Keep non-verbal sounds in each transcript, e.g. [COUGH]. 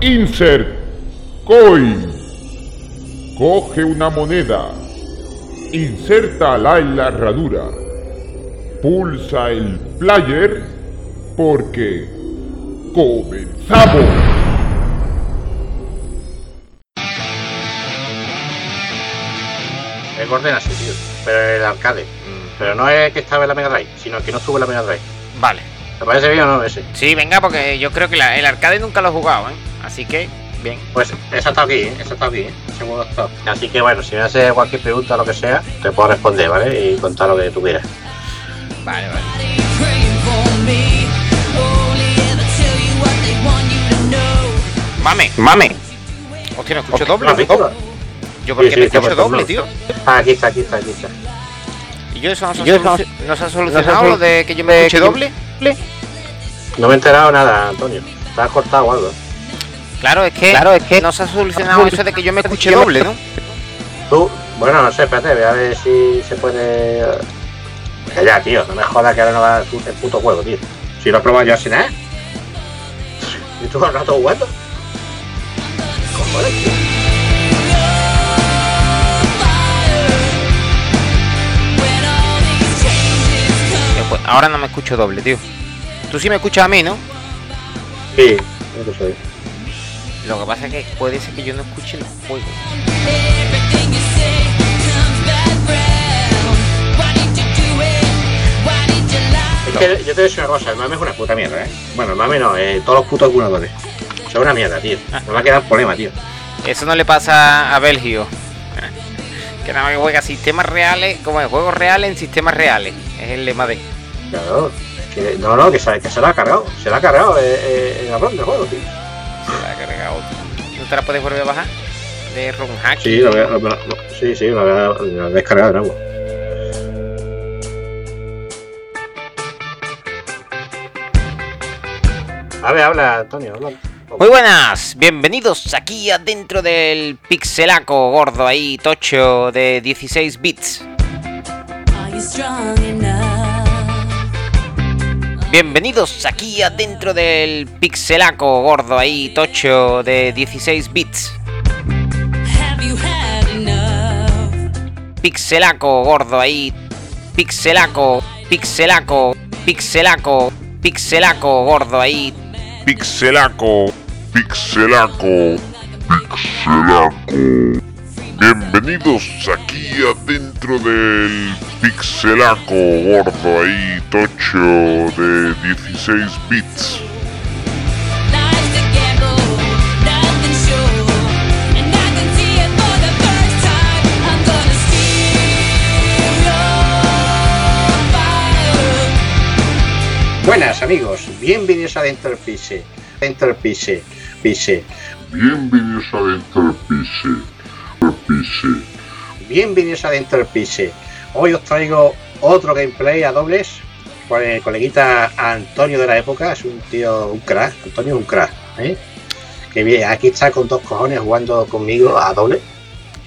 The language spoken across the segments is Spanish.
Insert Coin. Coge una moneda. Insértala en la herradura. Pulsa el player porque comenzamos. El Gordon así, tío. Pero el arcade. Pero no es que estaba en la Mega Drive, sino que no estuvo en la Mega Drive. Vale. ¿Te parece bien o no ese? Sí, venga, porque yo creo que la- el arcade nunca lo he jugado, ¿eh? Así que, bien. Pues esa está aquí, ¿eh? esa está aquí, ¿eh? ese juego está. Así que bueno, si me haces cualquier pregunta o lo que sea, te puedo responder, ¿vale? Y contar lo que tú quieras. Vale, vale. Mame, mame. Hostia, no escucho doble. ¿no? Yo porque Sí, sí, me escucho doble, tío. Ah, aquí está, aquí está, aquí está. ¿Y yo eso no se ha, Yo eso- soluci- no se ha solucionado sol- lo de que yo me escuche doble? No me he enterado nada, Antonio. ¿Te has cortado algo? Claro, es que, Claro, es que- no se ha solucionado eso de que yo me escuche doble, ¿no? Tú, bueno, no sé, espérate, voy a ver si se puede. Que ya, tío, no me jodas que ahora no va el pu- el puto juego, tío. Si lo he probado yo así nada. Y tú al rato jugando. Cojones, tío. Eh, pues, ahora no me escucho doble, tío. Tú sí me escuchas a mí, ¿no? Sí, eso soy. Lo que pasa es que puede ser que yo no escuche los juegos. Es que yo te voy a decir una cosa, el mame es una puta mierda, ¿eh? Bueno, el mame no, eh, todos los putos emuladores. Son una mierda, tío. No me ha quedado problema, tío. Eso no le pasa a Belgio. [LAUGHS] Que nada más que juega sistemas reales, como de juegos reales en sistemas reales. Es el lema de. Claro, es que, no, no, que se, que se lo ha cargado. Se lo ha cargado eh, eh, el cabrón del juego, tío. Se la ha cargado. ¿No te la puedes volver a bajar? De ROM hack. Sí, voy a- sí, sí, lo, voy a- descargado de nuevo. A ver, habla, Antonio, habla. Muy buenas, bienvenidos aquí adentro del pixelaco gordo ahí, tocho de 16 bits. Bienvenidos aquí adentro del pixelaco gordo ahí, tocho de 16 bits. Pixelaco gordo ahí, pixelaco, pixelaco, pixelaco, pixelaco gordo ahí, Pixelaco, pixelaco, pixelaco. Bienvenidos aquí adentro del pixelaco gordo ahí, tocho de 16 bits. Buenas, amigos, bienvenidos a Dentro del Pise. Dentro del Pise, Pise. Bienvenidos adentro del pise, pise. Bienvenidos a Dentro del Pise. Hoy os traigo otro gameplay a dobles con el coleguita Antonio de la época. Es un tío, un crack. Antonio es un crack. ¿eh? Que bien, aquí está con dos cojones jugando conmigo a doble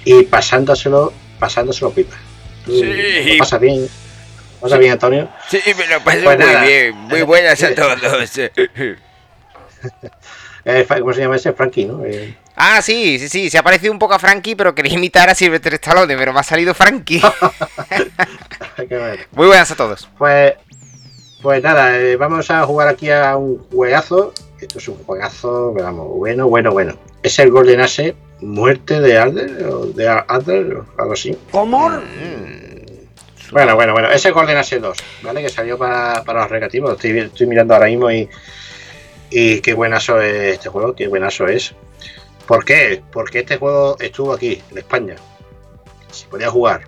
y pasándoselo, pasándoselo pipa. ¿Tú Sí. ¿Lo pasas bien? ¿Lo pasas bien, Antonio? Sí, me lo paso Pues nada. Muy buenas a todos. [LAUGHS] Eh, ¿Cómo se llama ese? Frankie, ¿no? Eh, Ah, sí, sí, sí, se ha parecido un poco a Frankie, pero quería imitar a Sylvester Stallone, pero me ha salido Frankie. [LAUGHS] qué bueno. Muy buenas a todos. Pues, pues nada, eh, vamos a jugar aquí a un juegazo. Esto es un juegazo, vamos, bueno, bueno, bueno. Es el Golden Axe, muerte de Alder, o de Alder, o algo así. Mm, Bueno, bueno, bueno. Es el Golden Axe 2, ¿vale? Que salió para, para los recreativos. Estoy mirando ahora mismo y, y qué buenazo es este juego, qué buenazo es. ¿Por qué? Porque este juego estuvo aquí, en España. Se podía jugar.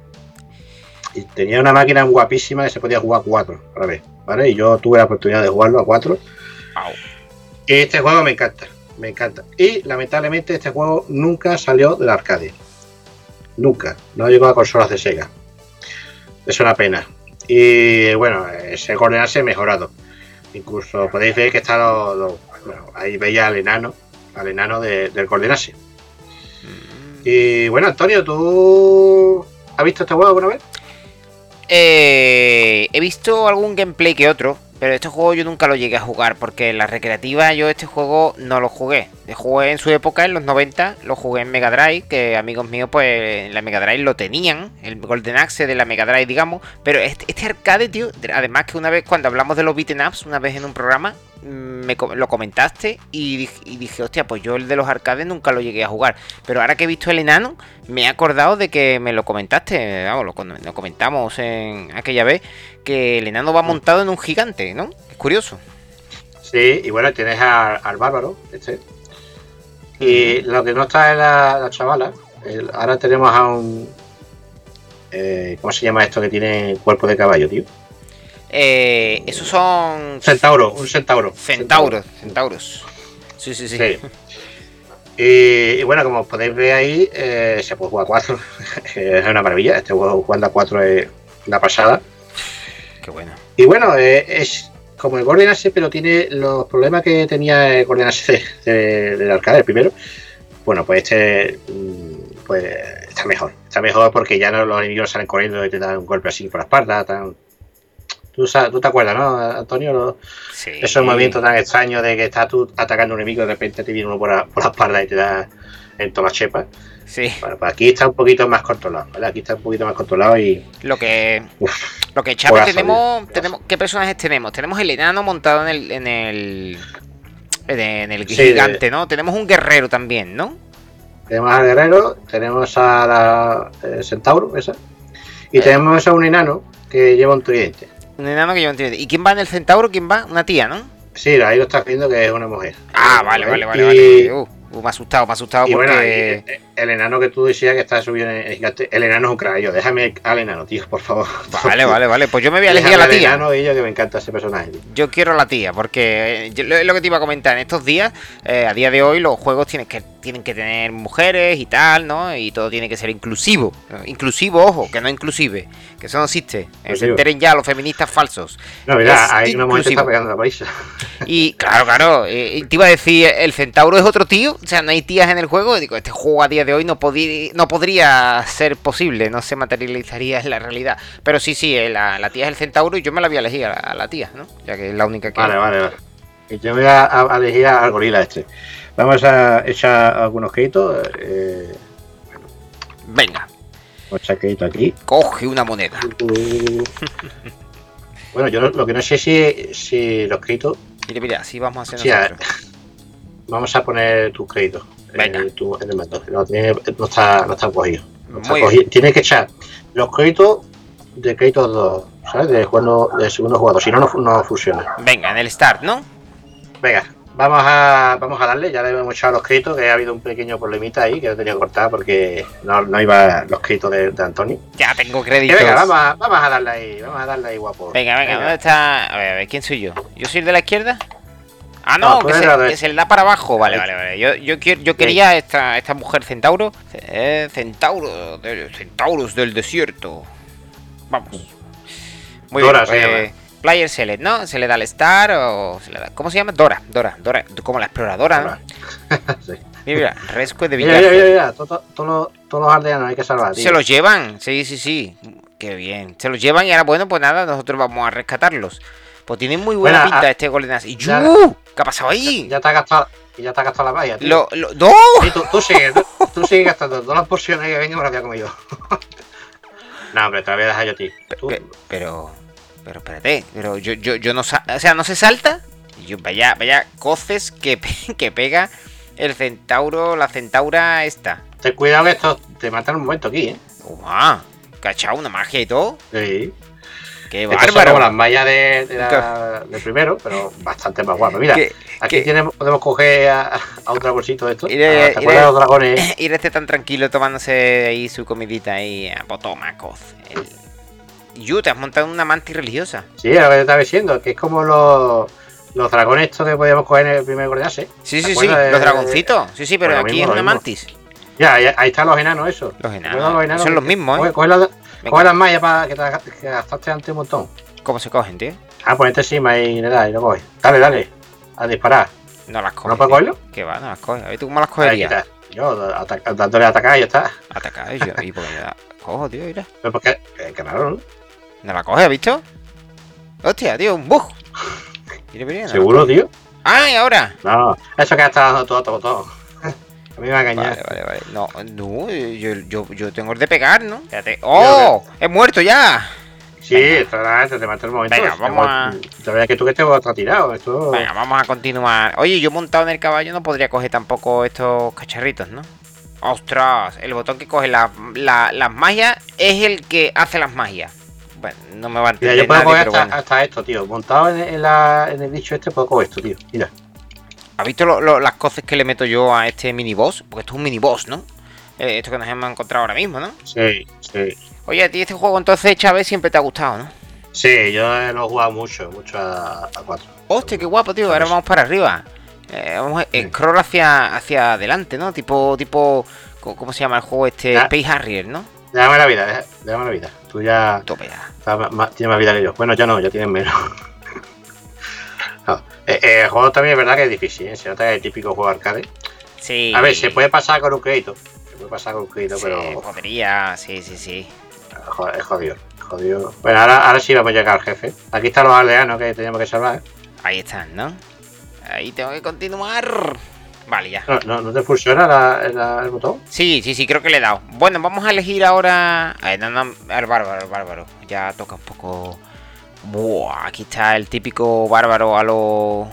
Y tenía una máquina guapísima que se podía jugar a cuatro a la vez, ¿vale? Y yo tuve la oportunidad de jugarlo a cuatro. Au. Y este juego me encanta, me encanta. Y lamentablemente este juego nunca salió del arcade. Nunca. No llegó a consolas de Sega. Es una pena. Y bueno, ese Golden Axe mejorado. Incluso podéis ver que está lo, lo- bueno, ahí veía al enano, al enano de- del Golden Axe. Y bueno, Antonio, ¿tú has visto este juego alguna vez? Eh, he visto algún gameplay que otro. Pero este juego yo nunca lo llegué a jugar porque la recreativa yo este juego no lo jugué. Lo jugué en su época, en los 90, lo jugué en Mega Drive, que amigos míos pues en la Mega Drive lo tenían, el Golden Axe de la Mega Drive digamos. Pero este, este arcade, tío, además que una vez cuando hablamos de los beaten ups, una vez en un programa, me lo comentaste y dije, y dije, hostia, pues yo el de los arcades nunca lo llegué a jugar. Pero ahora que he visto el enano, me he acordado de que me lo comentaste, vamos, lo, comentamos en aquella vez, que el enano va montado en un gigante, ¿no? Es curioso. Sí, y bueno, tienes al bárbaro, este. Y lo que no está es la, la chavala. el- ahora tenemos a un. eh, ¿Cómo se llama esto que tiene cuerpo de caballo, tío? Eh, esos son Centauro, un centauro. centauros, centauros. Sí, sí, sí. Sí. Y, y bueno, como podéis ver ahí, eh, se puede jugar a 4. [LAUGHS] es una maravilla. Este juego jugando a 4 es una pasada. Qué bueno. Y bueno, eh, es como el Golden Axe, pero tiene los problemas que tenía el Axe de- del arcade, el primero. Bueno, pues este mm, pues está mejor. Está mejor porque ya no los enemigos salen corriendo y te dan un golpe así por la espalda. Tan... ¿Tú, tú te acuerdas, ¿no, Antonio? Los- Sí. esos movimientos tan extraños de que estás tú atacando a un enemigo y de repente te viene uno por la, por la espalda y te da en toda la chepa. Sí. Bueno, pues aquí está un poquito más controlado, ¿vale? Aquí está un poquito más controlado y... Lo que. [LAUGHS] Uf, Lo que Juegazo, tenemos, tenemos. ¿Qué personajes tenemos? Tenemos el enano montado en el. en el. en el, Sí, gigante, ¿no? Tenemos un guerrero también, ¿no? Tenemos al guerrero, tenemos a la eh, centauro, esa. Y Eh. tenemos a un enano que lleva un tridente. Un enano que yo no entiendo. ¿Y quién va en el centauro? ¿Quién va? Una tía, ¿no? Sí, ahí lo estás viendo que es una mujer. Ah, vale, vale, vale, vale. Uh, uh, me ha asustado, me ha asustado Y bueno, porque. y, eh, el enano que tú decías que está subido en el gigante, el enano es un crayo. Déjame al enano, tío, por favor. [LAUGHS] Vale, vale, vale. Pues yo me voy a elegir a Déjame la al tía. enano y yo que me encanta ese personaje. tío. Yo quiero a la tía, porque eh, es lo que te iba a comentar. En estos días, eh, a día de hoy, los juegos tienen que, tienen que tener mujeres y tal, ¿no? Y todo tiene que ser inclusivo. Inclusivo, ojo, que no inclusive. Que eso no existe. Eh, se enteren ya los feministas falsos. No, mira, hay una mujer está pegando la paliza. Y claro, claro, eh, te iba a decir, el centauro es otro tío, o sea, no hay tías en el juego. Digo, este juego a día de hoy no, no podría ser posible, no se materializaría en la realidad. Pero sí, sí, eh, la, la tía es el centauro y yo me la voy a elegir a la, a la tía, ¿no? Ya que es la única que. Vale, vale, vale. Yo voy a, a elegir al gorila este. Vamos a echar algunos créditos. Eh, Venga, vamos a echar crédito aquí. coge una moneda. [LAUGHS] Bueno, yo lo, lo que no sé si, si los créditos. Mira, mira, así vamos a hacer Sí, a- nosotros. Vamos a poner tus créditos. Venga. Eh, tu- en el mando. No, tiene- no está, no está cogido. No está Muy cogido. Tienes que echar los créditos de créditos 2, ¿sabes? De, jugando, de segundo jugador. Si no, no, no funciona. Venga, en el start, ¿no? Venga, vamos a, vamos a darle. Ya le hemos echado los créditos, que ha habido un pequeño problemita ahí que lo tenía que cortar porque no, no iba los créditos de, de Antonio. Ya tengo créditos. venga, vamos a, vamos a darle ahí, vamos a darle ahí, guapo. Venga, venga, ¿dónde está? A ver, a ver, ¿quién soy yo? ¿Yo soy el de la izquierda? Ah, No, no, que, se, que le da para abajo. Vale, vale, vale. Yo, yo, yo quería esta, esta mujer centauro. Eh, centauro, de- centauros del desierto. Vamos. Muy Dora bien. llama. Player Select, ¿no? ¿Se le da al Star o se le da... ¿Cómo se llama? Dora, Dora, Dora. Como la exploradora, ¿no? [LAUGHS] Sí. Mira, mira, Rescue de Mira, mira, mira, mira, to- to- todos los- todos los aldeanos hay que salvar. tío. Se los llevan, sí, sí, sí. Qué bien. Se los llevan y ahora, bueno, pues nada, nosotros vamos a rescatarlos. Pues tienen muy buena Bueno, pinta ah, este Golden Axe. ¡Y ya-. ¿Qué ha pasado ahí? Ya te has gastado, y ya te has gastado la valla, tío. Lo, lo, ¡No! Sí, tú, tú sigues, tú, tú sigues gastando todas las porciones que venga me las voy a comer yo. [LAUGHS] no, hombre, te la voy a dejar yo a ti. Tú- Pe- Pero, pero espérate, pero yo, yo, yo no o sea, no se salta. Y Yo, vaya, vaya coces que, [LAUGHS] que pega el centauro, la centaura esta. Ten cuidado que esto te matan un momento aquí, ¿eh? ¡Uah! ¿Cachao? Una magia y todo. Sí. ¡Qué bárbaro! como las mallas de, de la- del primero, pero bastante más guapo. Mira, ¿Qué- aquí qué- tenemos, podemos coger a, a un dragoncito de estos. Iré- Ah, ¿Te acuerdas de los dragones? [LAUGHS] Ir este tan tranquilo tomándose ahí su comidita ahí a toma, coz. El... Yu, te has montado una mantis religiosa. Sí, lo que te estaba diciendo, que es como los, los dragones estos que podíamos coger en el primer coordenase. Sí, ¿Te sí, sí, de- los dragoncitos. Sí, sí, pero Pues aquí mismo, es una mismo. mantis. Ya, ahí, están los enanos esos. Los ¿Te enanos. Son los mismos, Coge, ¿eh? coge coge las mallas para que te que gastaste antes un montón. ¿Cómo se cogen, tío? Ah, ponete encima y le das y lo coges. Dale, dale. A disparar. No las coges. ¿No puedes cogerlo? ¿Qué va? No las coges. A ver, ¿tú cómo las cogerías? Yo dándole a atacar y ya está. Atacar y yo. ¿Y por qué cojo, tío? Mira. Pero porque, eh, que raro, ¿no? ¿No la coges, has visto? Hostia, tío, un bug. No, ¿Seguro, tío? ¡Ay, ahora! No, eso que ha estado todo, todo, todo. A mí me va a engañar. Vale, vale, vale. No, no, yo, yo, yo tengo el de pegar, ¿no? Espérate. ¡Oh! ¡He muerto ya! Sí, esto te mata el momento. Venga, vamos a- Te veas que tú que te vas tirado. Esto... Venga, vamos a continuar. Oye, yo montado en el caballo no podría coger tampoco estos cacharritos, ¿no? ¡Ostras! El botón que coge la- la- las magias es el que hace las magias. Bueno, no me va a Mira, entender yo puedo nadie, coger hasta, bueno. hasta esto, tío. Montado en, en la, en el bicho este, puedo coger esto, tío. Mira. ¿Has visto lo- lo- las cosas que le meto yo a este mini boss? Porque esto es un mini boss, ¿no? Eh, esto que nos hemos encontrado ahora mismo, ¿no? Sí, sí. Oye, a ti este juego entonces, Chávez, siempre te ha gustado, ¿no? Sí, yo lo he jugado mucho, mucho a, a 4. Hostia, qué guapo, tío. Ahora vamos para arriba. Eh, vamos a Sí. scroll hacia, hacia adelante, ¿no? Tipo, tipo, ¿cómo se llama el juego este? Ya. Space Harrier, ¿no? Déjame la vida, deja- déjame la vida. Tú ya ya. estás ma- tienes más vida que yo. Bueno, yo no, ya tienes menos. [LAUGHS] No, eh, eh, el juego también es verdad que es difícil, ¿eh? Se nota que es el típico juego arcade. Sí. A ver, se puede pasar con un crédito. Se puede pasar con un crédito, Sí, pero podría, sí, sí, sí. joder, es jodido. jodido. Bueno, ahora, ahora sí vamos a llegar al jefe. Aquí están los aldeanos que teníamos que salvar. Ahí están, ¿no? Ahí tengo que continuar. Vale, ya. No, no, ¿no te funciona la- la- el botón? Sí, sí, sí, creo que le he dado. Bueno, vamos a elegir ahora. A ver, no, no, al bárbaro, al bárbaro. Ya toca un poco. Buah, aquí está el típico bárbaro a lo.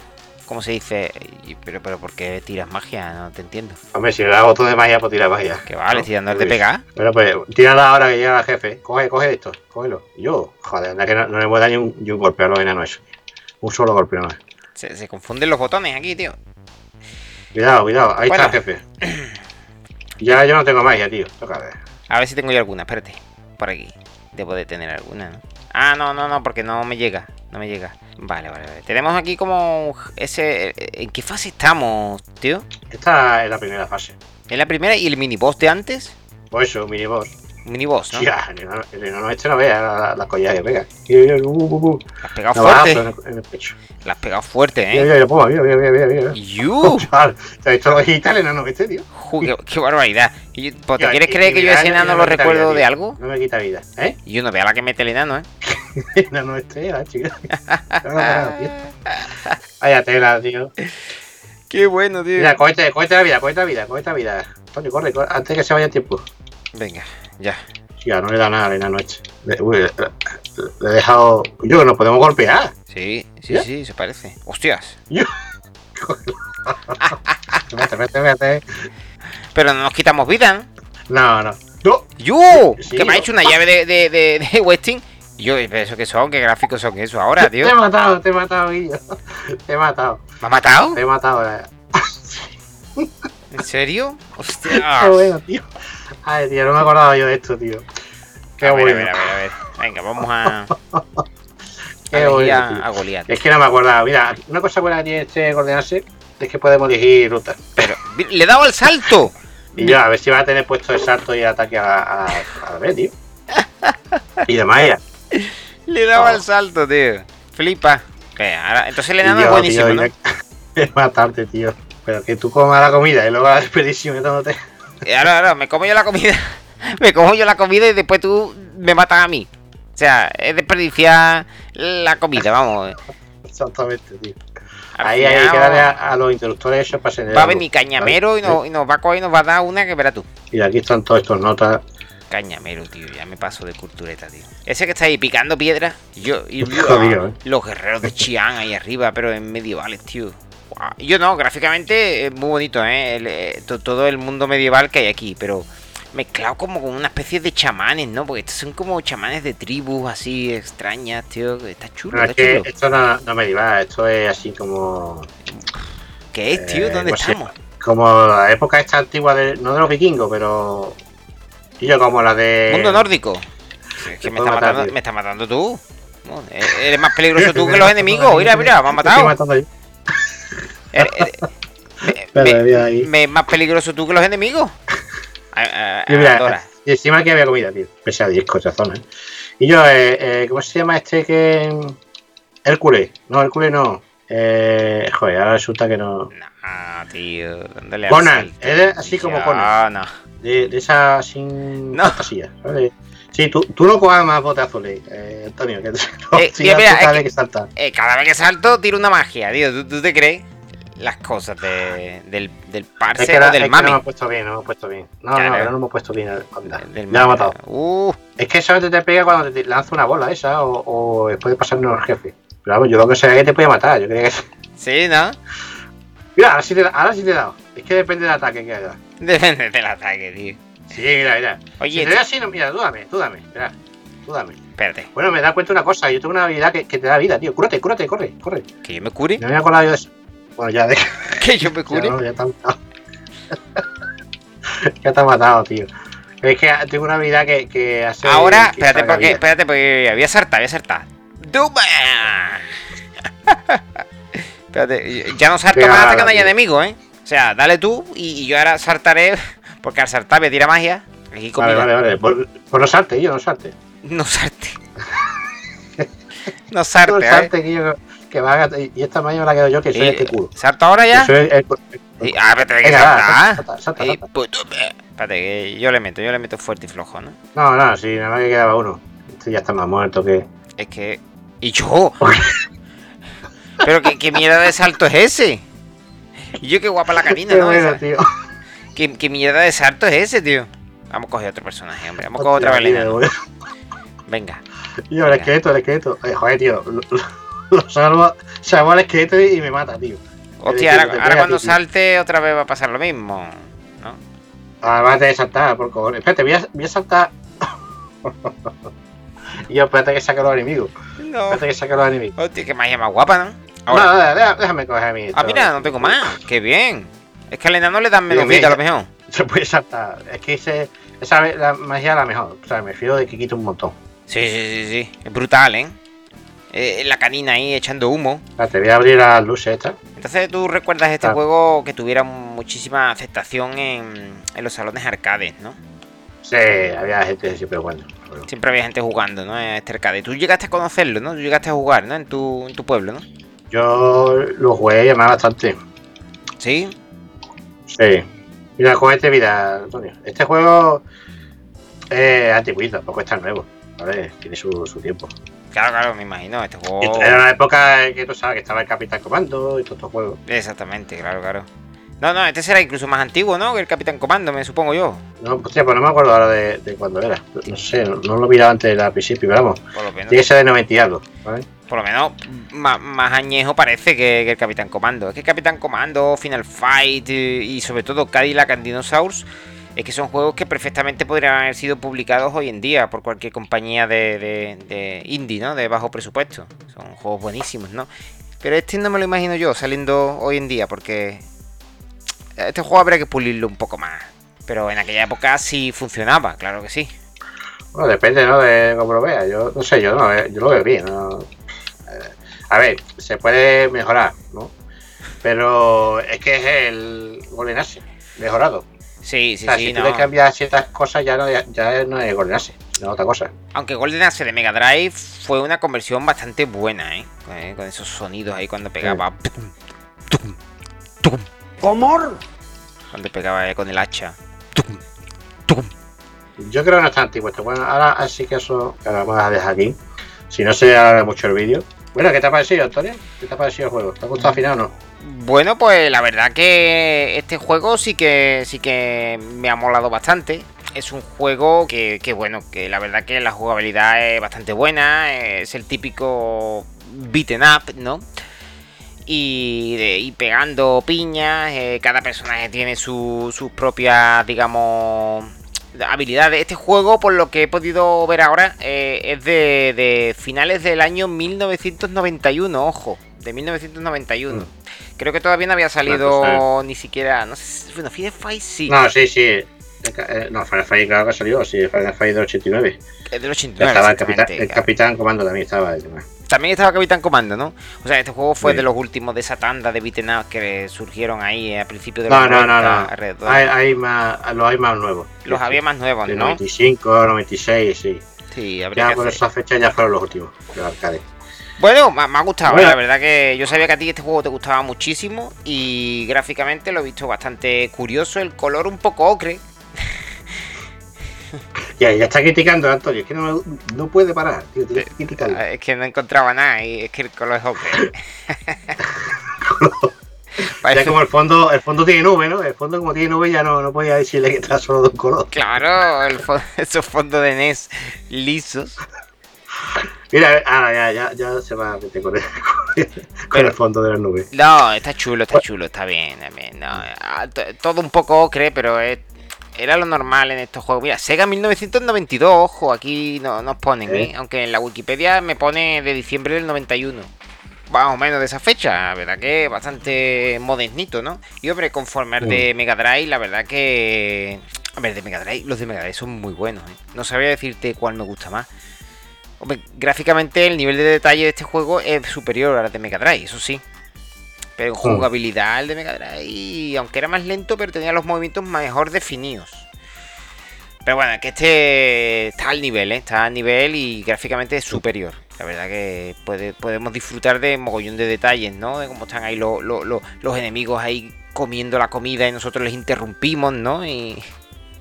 ¿Cómo se dice? Pero, pero, ¿por qué tiras magia? No te entiendo. Hombre, si le da botón de magia, pues tira magia. Que vale, ¿No? estoy dando el de pegar. Bueno, pues tírala ahora que llega el jefe. Coge, coge esto, cógelo. Yo, joder, anda que no, no le voy a dar ni un, ni un golpe a los enanos. Un solo golpe nomás. Se, se confunden los botones aquí, tío. Cuidado, cuidado, ahí Bueno. está el jefe. Ya yo no tengo magia, tío. A ver si tengo yo alguna, espérate. Por aquí. Debo de tener alguna, ¿no? Ah, no, no, no, porque no me llega. No me llega. Vale, vale, vale. Tenemos aquí como ese. ¿En qué fase estamos, tío? Esta es la primera fase. ¿Es la primera y el miniboss de antes? Pues eso, miniboss. Miniboss, ¿no? Tía, el enano, este no vea la, la, la collar que pega. Mira, uh, uh, uh. La has pegado fuerte. en el, pecho. La has pegado fuerte, ¿eh? mira, mira, mira, mira, mira. ¡Yu! [LAUGHS] ¿Te has visto lo el enano este, tío? Qué, barbaridad. Pues, ¿Te quieres creer que yo ese no- enano no lo recuerdo de algo? No me quita vida, ¿eh? Y uno vea la que mete el enano, ¿eh? [LAUGHS] El enano este, la chica. [LAUGHS] Vaya tela, tío. Qué bueno, tío. Mira, cógete, cógete la vida, cógete la vida, cógete la vida. Tony, corre, corre, antes que se vaya el tiempo. Venga, ya. Chica, no le da nada al enano este. Le, uy, le- he dejado. Yo que nos podemos golpear. Sí, sí, ¿Ya? sí, se parece. ¡Hostias! [LAUGHS] Vete, vete, vete. Pero no nos quitamos vida, ¿no? No, no. ¡No! ¡Yo! Sí, que me ha yo- hecho una llave de, de, de, de Westing. Y yo, ¿pero eso qué son? ¿Qué gráficos son eso ahora, tío? Te he matado, te he matado, Guillo. Te he matado, ¿Me ha matado? te he matado. eh. ¿En serio? [LAUGHS] Qué ¡Hostia! bueno, tío. Ay, tío, no me acordaba yo de esto, tío. Qué A ver, a bueno. ver, a ver, a ver. Venga, vamos a. [LAUGHS] Qué a bueno, a, a Goliat. Es que no me acordaba. Mira, una cosa buena que tiene este coordinarse es que podemos elegir rutas. Pero, ¡le he dado al salto! [LAUGHS] Y ya, a ver si va a tener puesto el salto y el ataque a, la vez, tío. [LAUGHS] Y de Maya. Le he dado Oh. al salto, tío. Flipa. Ahora- entonces el Y es yo, buenísimo, tío, Es matarte, tío. Pero que tú comas la comida y luego la expedición y todo te... Y Ahora, ahora, me como yo la comida. [LAUGHS] me como yo la comida y después tú me matas a mí. O sea, es desperdiciar la comida, vamos. Exactamente, tío. Al Ahí hay que darle a, a los interruptores esos para Va a venir cañamero y, nos, y nos va a coger y nos va a dar una que verás tú. Y aquí están todos estos notas. Cañamero, tío, ya me paso de cultureta, tío. Ese que está ahí picando piedra. Yo, y [LAUGHS] Jodido, ¿eh? los guerreros de Chiang ahí arriba, pero en medievales, tío. Y Yo no, gráficamente es muy bonito, ¿eh? El, eh, to- todo el mundo medieval que hay aquí, pero mezclado como con una especie de chamanes, ¿no? Porque estos son como chamanes de tribus así extrañas, tío. Está chulo, es está que chulo. esto no, no me diva, esto es así como. ¿Qué es, tío? eh, ¿Dónde sé. estamos? Como la época esta antigua, de, no de los vikingos, pero. Y yo como la de. Mundo nórdico. Es que me está, matar, matando, me está matando tú. No, e- Eres más peligroso [LAUGHS] tú que los enemigos. Mira, mira, me estoy matado. Me- Espera, me- más peligroso tú que los enemigos. A- a- Y mira, Adora. y encima aquí había comida, tío. Pese a 10 cochazones. Y yo, eh, eh, ¿cómo se llama este que. Hércules? No, Hércules no. Eh, joder, ahora resulta que no. No, tío, dándole Conan, eres así como Conan. no. De, de esa sin No. fantasía, ¿sabes? Sí, tú, tú no cojas más botes azules, eh, Antonio. Que, no, Eh, [LAUGHS] si mira, cada que- vez que saltas. Eh, cada vez que salto tiro una magia, tío. ¿Tú, tú te crees? Las cosas de, del, del Es parse que, o la- del es que mami. no hemos puesto bien, no hemos puesto bien. No, Claro. no, que no nos hemos puesto bien. Anda, Del ya lo he matado. Uh, Es que solamente te pega cuando te lanza una bola esa o, o después de pasarnos al jefe. Pero vamos, yo lo que sé es que te puede matar. Yo creía que. [LAUGHS] sí, ¿no? Mira, ahora sí te, ahora sí te he dado. Es que depende del ataque que hagas. Depende del ataque, tío. Sí, mira, mira. Oye, si te así, no, mira, tú dame, tú dame. Mira, tú dame. espérate. Bueno, me da cuenta una cosa. Yo tengo una habilidad que, que te da vida, tío. Cúrate, cúrate, corre, corre. ¿Que yo me cure? No me yo de eso. Bueno, ya, de, [LAUGHS] ¿Que yo me ya, cure? no, ya te han matado. [LAUGHS] ya te matado, tío. Es que tengo una habilidad que, que hace. Ahora, que espérate, porque, vida. espérate, porque voy a saltar, voy a saltar. ¡Duma! [LAUGHS] espérate, ya no salto más hasta que no haya tío. enemigo, ¿eh? O sea, dale tú y, y yo ahora saltaré, porque al saltar me tira magia. Vale, vale, vale. Pues, pues no salte, yo, no salte. No salte. no No salte, ¿eh? salte, que yo. Que va a, y esta mañana me la quedo yo, que soy este culo. ¿Salto ahora ya? Que soy el- el- ah, pero que saltar. salta, Espérate, que yo le meto, yo le meto fuerte y flojo, ¿no? No, no, sí, nada más que quedaba uno. Este ya está más muerto que. Es que. ¡Y yo! Pero qué, qué mierda de salto es ese. Y yo qué guapa la canina, Qué ¿no? bueno, tío. ¿Qué, qué mierda de salto es ese, tío? Vamos a coger otro personaje, hombre. Vamos a coger otra balena. Venga. Yo, el esqueleto, el esqueleto. Eh, joder, tío. [LAUGHS] Lo, salvo, salvo al esqueleto y me mata, tío. Hostia, ahora, cuando ti, salte otra vez va a pasar lo mismo. ¿No? Además de saltar, por cojones. Espérate, voy a, voy a saltar. y [LAUGHS] yo, espérate que saque a los enemigos. No. Espérate que saque a los enemigos. Hostia, qué magia más guapa, ¿no? Ahora. No, no, déjame, déjame coger a mí. ah, mira, no tengo más. Qué bien. Es que al enano le dan menos vida a lo mejor. [LAUGHS] Se puede saltar. Es que ese, esa la magia es la mejor. O sea, me fío de que quita un montón. Sí, sí, sí, sí. Es brutal, ¿eh? Eh, La canina ahí echando humo. Espérate, voy a abrir las luces estas. Entonces tú recuerdas este Claro. juego que tuviera muchísima aceptación en, en los salones arcades, ¿no? Sí, había gente siempre jugando. Bueno, Siempre había gente jugando, ¿no? En este arcade. Tú llegaste a conocerlo, ¿no? Tú llegaste a jugar, ¿no? En tu, en tu pueblo, ¿no? Yo lo jugué y además bastante. Sí. Sí. Mira, con este vida, Antonio. Este juego es antiguito, tampoco es tan nuevo. ¿vale? Tiene su, su tiempo. Claro, claro, me imagino. Este juego. Era una época que tú sabes que estaba el Capitán Comando y todos estos juegos. Exactamente, claro, claro. No, no, este será incluso más antiguo, ¿no? Que el Capitán Comando, me supongo yo. No, hostia, pues no me acuerdo ahora de, de cuándo era. No sé, no, no lo miraba antes al principio, pero vamos. Por lo menos. Tiene que ser de 90 y algo, ¿vale? Por lo menos más, más añejo parece que, que el Capitán Comando. Es que el Capitán Comando, Final Fight y sobre todo Cadillac and Dinosaurs es que son juegos que perfectamente podrían haber sido publicados hoy en día por cualquier compañía de, indie, ¿no? De bajo presupuesto. Son juegos buenísimos, ¿no? Pero este no me lo imagino yo saliendo hoy en día porque este juego habría que pulirlo un poco más. Pero en aquella época sí funcionaba, claro que sí. Bueno, depende, ¿no? De cómo lo veas. Yo no sé, yo no, eh, yo lo veo bien. Eh, A ver, se puede mejorar, ¿no? Pero es que es el Golden Axe mejorado. Sí, sí, o sea, sí, si tú no. le cambias ciertas cosas ya no, ya, ya no es Golden Axe, no es otra cosa. Aunque Golden Axe de Mega Drive fue una conversión bastante buena, ¿eh? Con, eh, con esos sonidos ahí cuando pegaba. tum, tum, tum, ¿Cómo? cuando pegaba eh, con el hacha. tum, tum. Yo creo que no está antiguo esto. Bueno, ahora así que eso que lo vamos a dejar aquí. Si no se alarga mucho el vídeo. Bueno, ¿qué te ha parecido, Antonio? ¿Qué te ha parecido el juego? ¿Te ha gustado al final o no? Bueno, pues la verdad que este juego sí que sí que me ha molado bastante. Es un juego que, que, bueno, que la verdad que la jugabilidad es bastante buena. Es el típico beaten up, ¿no? Y, y pegando piñas. eh, cada personaje tiene su- sus propias, digamos, habilidades. Este juego, por lo que he podido ver ahora, eh, es de, de finales del año 1991, ojo, de 1991. Mm. Creo que todavía no había salido ni siquiera, no sé, si- bueno, Final Fight sí, No, sí, sí. Eh, No, Final Fight claro que salió, sí, Final Fight del 89. es del Ya 89. estaba el capitán, el capitán Comando también estaba. el tema. También estaba Capitán Comando, ¿no? O sea, este juego fue Sí. de los últimos de esa tanda de beaten up que surgieron ahí a principios de No, los no, no, 90, no. alrededor. Hay, hay más, los hay más nuevos. Los Sí, había más nuevos, De ¿no? 95, 96, sí. Sí, habría Ya que por hacer. esa fecha ya fueron los últimos, los arcades. Bueno, me, me ha gustado, Bueno. la verdad que yo sabía que a ti este juego te gustaba muchísimo y gráficamente lo he visto bastante curioso, el color un poco ocre. Ya, ya está criticando Antonio, es que no, no puede parar, tío, tiene que criticarlo. Es que no encontraba nada y es que el color es ocre. [LAUGHS] Ya como el fondo, el fondo tiene nube, ¿no? El fondo como tiene nube ya no, no podía decirle que está solo de un color. Claro, el fo- [LAUGHS] esos fondos de NES lisos. Mira, ahora ya, ya, ya se va a meter con el, [LAUGHS] con el- con Pero- el fondo de la nube. No, está chulo, está chulo, está bien, también. No, ah, todo un poco ocre, pero es- era lo normal en estos juegos. Mira, Sega 1992, ojo, aquí no nos ponen, ¿Eh? aunque en la Wikipedia me pone de diciembre del 91. Más o menos de esa fecha, la verdad que bastante modernito, ¿no? Y hombre, conforme al de Mega Drive, la verdad que. A ver, de Mega Drive, los de Mega Drive son muy buenos, ¿eh? No sabría decirte cuál me gusta más. Hombre, gráficamente el nivel de detalle de este juego es superior al de Mega Drive, eso sí. Pero en Hmm. jugabilidad el de Mega Drive, aunque era más lento, pero tenía los movimientos mejor definidos. Pero bueno, que este está al nivel, ¿eh? Está al nivel y gráficamente es superior. La verdad que puede- podemos disfrutar de mogollón de detalles, ¿no? De cómo están ahí lo- lo- lo- los enemigos ahí comiendo la comida y nosotros les interrumpimos, ¿no? Y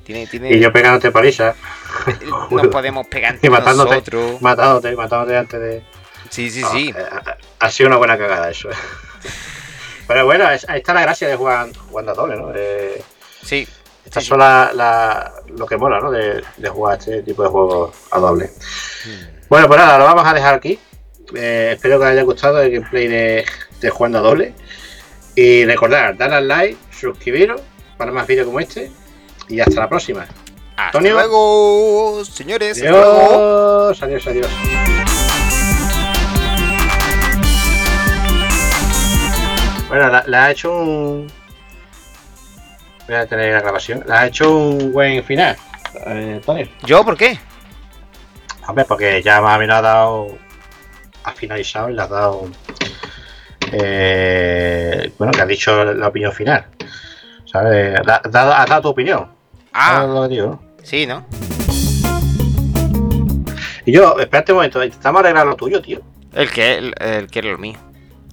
tiene, tiene, Y yo pegándote paliza, [LAUGHS] nos podemos pegar y entre matándote, nosotros. matándote, matándote antes de... Sí, sí, Ah, sí. eh, ha, ha sido una buena cagada eso. Pero bueno, es- ahí está la gracia de jugar jugando a doble, ¿no? Eh, Sí. estas Sí, son la- la- lo que mola, ¿no? De, de jugar este tipo de juegos a doble. Bueno, pues nada, lo vamos a dejar aquí. Eh, espero que os haya gustado el gameplay de, de jugando a doble. Y recordad, darle al like, suscribiros para más vídeos como este. Y hasta la próxima. Hasta Antonio. luego, señores. hasta luego. Adiós, adiós, Bueno, la, la ha hecho un. Voy a tener la grabación. La ha hecho un buen final, eh, Antonio. ¿Yo por qué? Hombre, porque ya más o menos ha dado. Ha finalizado y le ha dado. eh, bueno, que ha dicho la opinión final. ¿Sabes? Has dado tu opinión. Ah, ¿Sabes lo digo, sí, ¿no? Y yo, espérate un momento, intentamos arreglar lo tuyo, tío. El que, el, el que era lo mío.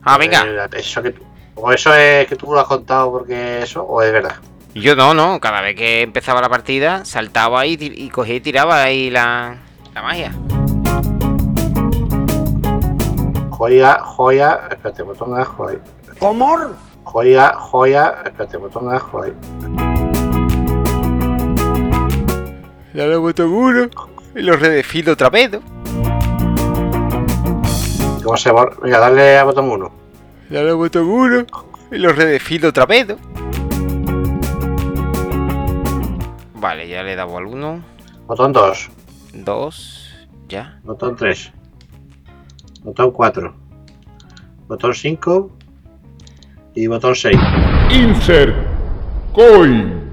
Ah, venga. Eh, eso que tú- o eso es que tú lo has contado porque eso, o es verdad. Yo no, no. Cada vez que empezaba la partida, saltaba ahí y, y cogía y tiraba ahí la, la magia. Joya, joya, espérate, botón A, joya. ¿Cómo? Joya, joya, espérate, botón A, joya. Dale al botón uno y lo redefino otra vez, ¿no? ¿Cómo se borra? Venga, dale a botón 1. Dale al botón uno y lo redefino otra vez, ¿no? Vale, ya le he dado al 1, Botón 2. 2, ya. Botón 3. Botón 4. Botón 5. Y botón 6. Insert coin.